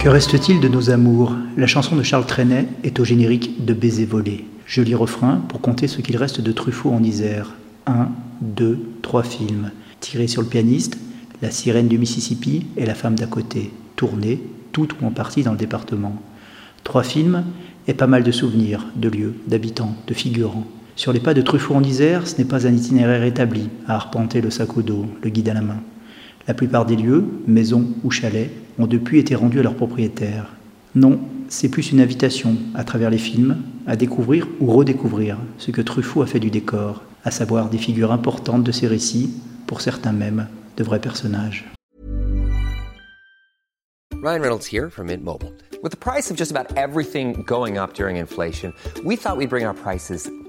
Que reste-t-il de nos amours? La chanson de Charles Trenet est au générique de Baiser volé. Joli refrain pour compter ce qu'il reste de Truffaut en Isère. Un, deux, trois films. Tiré sur le pianiste, La sirène du Mississippi et La femme d'à côté. Tournés, tout ou en partie dans le département. Trois films et pas mal de souvenirs, de lieux, d'habitants, de figurants. Sur les pas de Truffaut en Isère, ce n'est pas un itinéraire établi à arpenter le sac au dos, le guide à la main. La plupart des lieux, maisons ou chalets, ont depuis été rendus à leurs propriétaires. Non, c'est plus une invitation, à travers les films, à découvrir ou redécouvrir ce que Truffaut a fait du décor, à savoir des figures importantes de ses récits, pour certains même de vrais personnages. Ryan Reynolds here from Mint Mobile. With the price of just about everything going up during inflation, we thought we'd bring our prices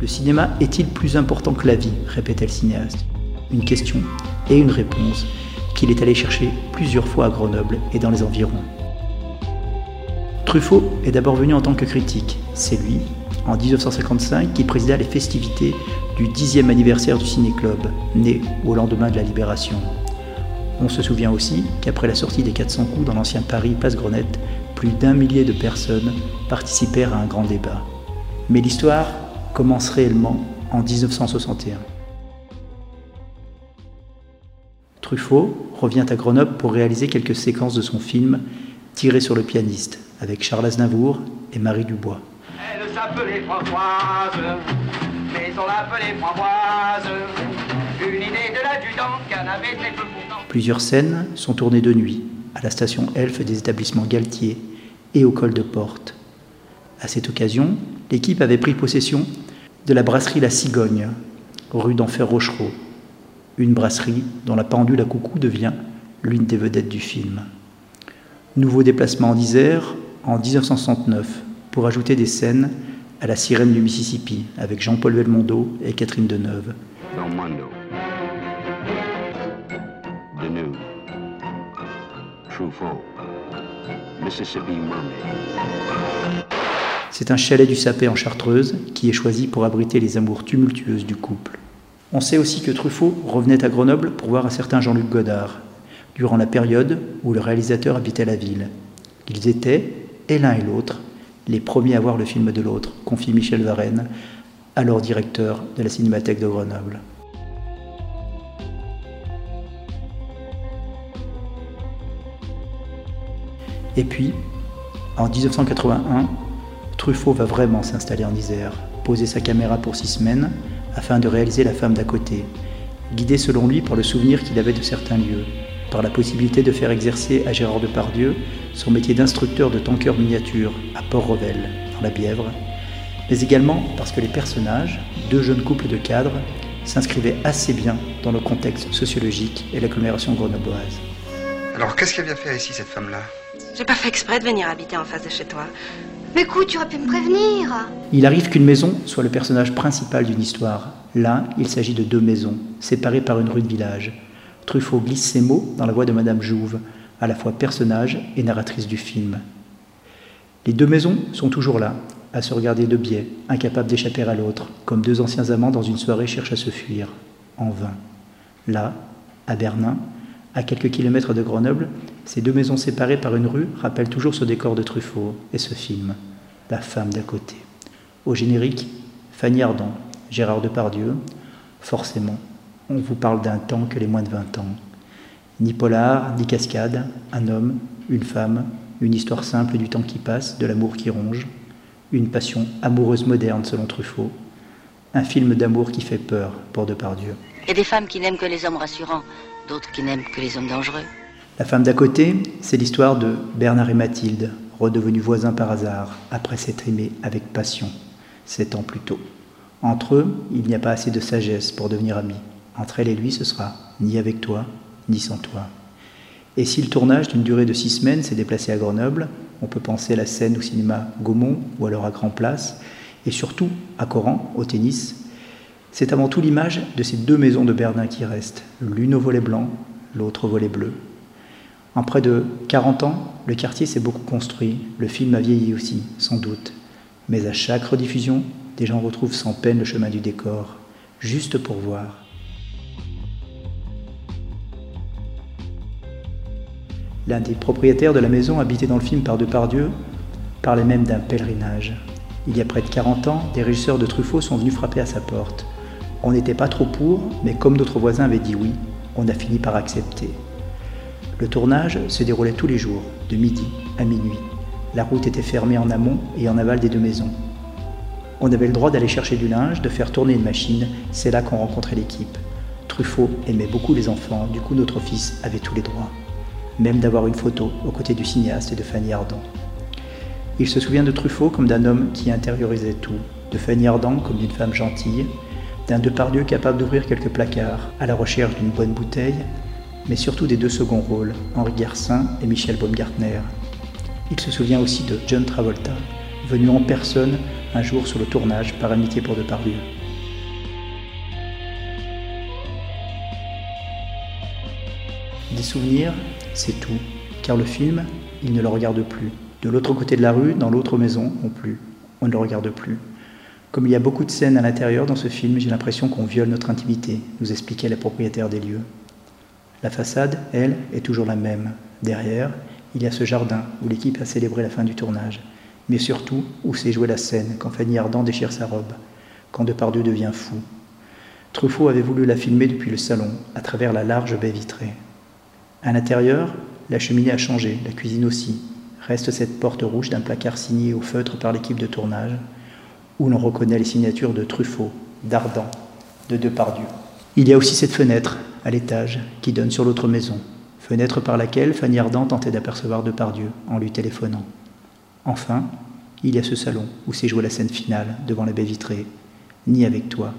Le cinéma est-il plus important que la vie répétait le cinéaste. Une question et une réponse qu'il est allé chercher plusieurs fois à Grenoble et dans les environs. Truffaut est d'abord venu en tant que critique. C'est lui, en 1955, qui présida les festivités du 10e anniversaire du Ciné-Club, né au lendemain de la Libération. On se souvient aussi qu'après la sortie des 400 coups dans l'ancien Paris Place Grenette, plus d'un millier de personnes participèrent à un grand débat. Mais l'histoire commence réellement en 1961. Truffaut revient à Grenoble pour réaliser quelques séquences de son film Tiré sur le pianiste avec Charles Aznavour et Marie Dubois. Elle s'appelait Françoise, mais on l'appelait Framboise. Une idée de l'adjudant qu'elle avait très peu pourtant. Plusieurs scènes sont tournées de nuit à la station Elfe des établissements Galtier et au col de Porte. À cette occasion, l'équipe avait pris possession de la brasserie La Cigogne, rue d'Enfer Rochereau, une brasserie dont la pendule à coucou devient l'une des vedettes du film. Nouveau déplacement en Isère en 1969 pour ajouter des scènes à La Sirène du Mississippi avec Jean-Paul Belmondo et Catherine Deneuve. C'est un chalet du Sapé en Chartreuse qui est choisi pour abriter les amours tumultueuses du couple. On sait aussi que Truffaut revenait à Grenoble pour voir un certain Jean-Luc Godard, durant la période où le réalisateur habitait la ville. Ils étaient, et l'un et l'autre, les premiers à voir le film de l'autre, confie Michel Varenne, alors directeur de la Cinémathèque de Grenoble. Et puis, en 1981, Truffaut va vraiment s'installer en Isère, poser sa caméra pour six semaines afin de réaliser La femme d'à côté, guidé selon lui par le souvenir qu'il avait de certains lieux, par la possibilité de faire exercer à Gérard Depardieu son métier d'instructeur de tanker miniature à Port-Revel, dans la Bièvre, mais également parce que les personnages, deux jeunes couples de cadres, s'inscrivaient assez bien dans le contexte sociologique et l'agglomération grenobloise. Alors, qu'est-ce qu'elle vient faire ici, cette femme-là? J'ai pas fait exprès de venir habiter en face de chez toi. Mais écoute, tu aurais pu me prévenir. Il arrive qu'une maison soit le personnage principal d'une histoire. Là, il s'agit de deux maisons, séparées par une rue de village. Truffaut glisse ces mots dans la voix de Madame Jouve, à la fois personnage et narratrice du film. Les deux maisons sont toujours là, à se regarder de biais, incapables d'échapper à l'autre, comme deux anciens amants dans une soirée cherchent à se fuir, en vain. Là, à Bernin, à quelques kilomètres de Grenoble, ces deux maisons séparées par une rue rappellent toujours ce décor de Truffaut et ce film, La femme d'à côté. Au générique, Fanny Ardant, Gérard Depardieu, forcément, on vous parle d'un temps que les moins de 20 ans. Ni polar, ni cascade, un homme, une femme, une histoire simple du temps qui passe, de l'amour qui ronge, une passion amoureuse moderne selon Truffaut, un film d'amour qui fait peur pour Depardieu. Il y a des femmes qui n'aiment que les hommes rassurants, d'autres qui n'aiment que les hommes dangereux. La femme d'à côté, c'est l'histoire de Bernard et Mathilde, redevenus voisins par hasard, après s'être aimés avec passion, sept ans plus tôt. Entre eux, il n'y a pas assez de sagesse pour devenir amis. Entre elle et lui, ce sera ni avec toi, ni sans toi. Et si le tournage d'une durée de six semaines s'est déplacé à Grenoble, on peut penser à la scène au cinéma Gaumont ou alors à Grand Place, et surtout à Coran, au tennis, c'est avant tout l'image de ces deux maisons de Berlin qui restent, l'une au volet blanc, l'autre au volet bleu. En près de 40 ans, le quartier s'est beaucoup construit, le film a vieilli aussi, sans doute. Mais à chaque rediffusion, des gens retrouvent sans peine le chemin du décor, juste pour voir. L'un des propriétaires de la maison habité dans le film par Depardieu parlait même d'un pèlerinage. Il y a près de 40 ans, des régisseurs de Truffaut sont venus frapper à sa porte. On n'était pas trop pour, mais comme d'autres voisins avaient dit oui, on a fini par accepter. Le tournage se déroulait tous les jours, de midi à minuit. La route était fermée en amont et en aval des deux maisons. On avait le droit d'aller chercher du linge, de faire tourner une machine, c'est là qu'on rencontrait l'équipe. Truffaut aimait beaucoup les enfants, du coup notre fils avait tous les droits même d'avoir une photo aux côtés du cinéaste et de Fanny Ardant. Il se souvient de Truffaut comme d'un homme qui intériorisait tout, de Fanny Ardant comme d'une femme gentille, d'un Depardieu capable d'ouvrir quelques placards à la recherche d'une bonne bouteille, mais surtout des deux seconds rôles, Henri Garcin et Michel Baumgartner. Il se souvient aussi de John Travolta, venu en personne un jour sur le tournage par amitié pour Depardieu. Des souvenirs, c'est tout, car le film, il ne le regarde plus. De l'autre côté de la rue, dans l'autre maison, non plus. On ne le regarde plus. Comme il y a beaucoup de scènes à l'intérieur dans ce film, j'ai l'impression qu'on viole notre intimité, nous expliquait la propriétaire des lieux. La façade, elle, est toujours la même. Derrière, il y a ce jardin où l'équipe a célébré la fin du tournage, mais surtout où s'est jouée la scène quand Fanny Ardant déchire sa robe, quand Depardieu devient fou. Truffaut avait voulu la filmer depuis le salon, à travers la large baie vitrée. À l'intérieur, la cheminée a changé, la cuisine aussi. Reste cette porte rouge d'un placard signé au feutre par l'équipe de tournage, où l'on reconnaît les signatures de Truffaut, d'Ardent, de Depardieu. Il y a aussi cette fenêtre, à l'étage, qui donne sur l'autre maison, fenêtre par laquelle Fanny Ardant tentait d'apercevoir Depardieu en lui téléphonant. Enfin, il y a ce salon où s'est jouée la scène finale devant la baie vitrée, ni avec toi,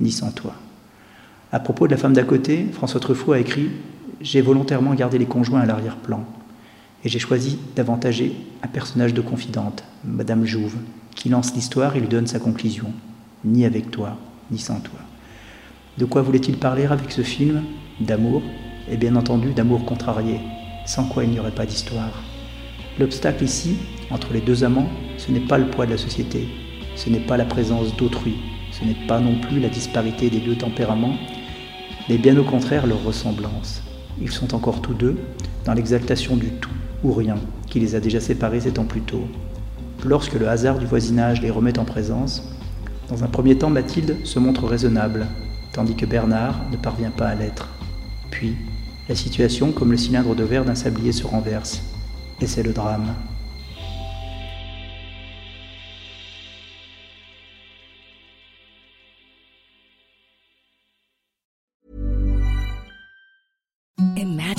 ni sans toi. À propos de la femme d'à côté, François Truffaut a écrit j'ai volontairement gardé les conjoints à l'arrière-plan. Et j'ai choisi d'avantager un personnage de confidente, Madame Jouve, qui lance l'histoire et lui donne sa conclusion. Ni avec toi, ni sans toi. De quoi voulait-il parler avec ce film D'amour, et bien entendu d'amour contrarié, sans quoi il n'y aurait pas d'histoire. L'obstacle ici, entre les deux amants, ce n'est pas le poids de la société, ce n'est pas la présence d'autrui, ce n'est pas non plus la disparité des deux tempéraments, mais bien au contraire leur ressemblance. Ils sont encore tous deux dans l'exaltation du tout ou rien qui les a déjà séparés sept ans plus tôt. Lorsque le hasard du voisinage les remet en présence, dans un premier temps Mathilde se montre raisonnable, tandis que Bernard ne parvient pas à l'être. Puis, la situation, comme le cylindre de verre d'un sablier, se renverse, et c'est le drame.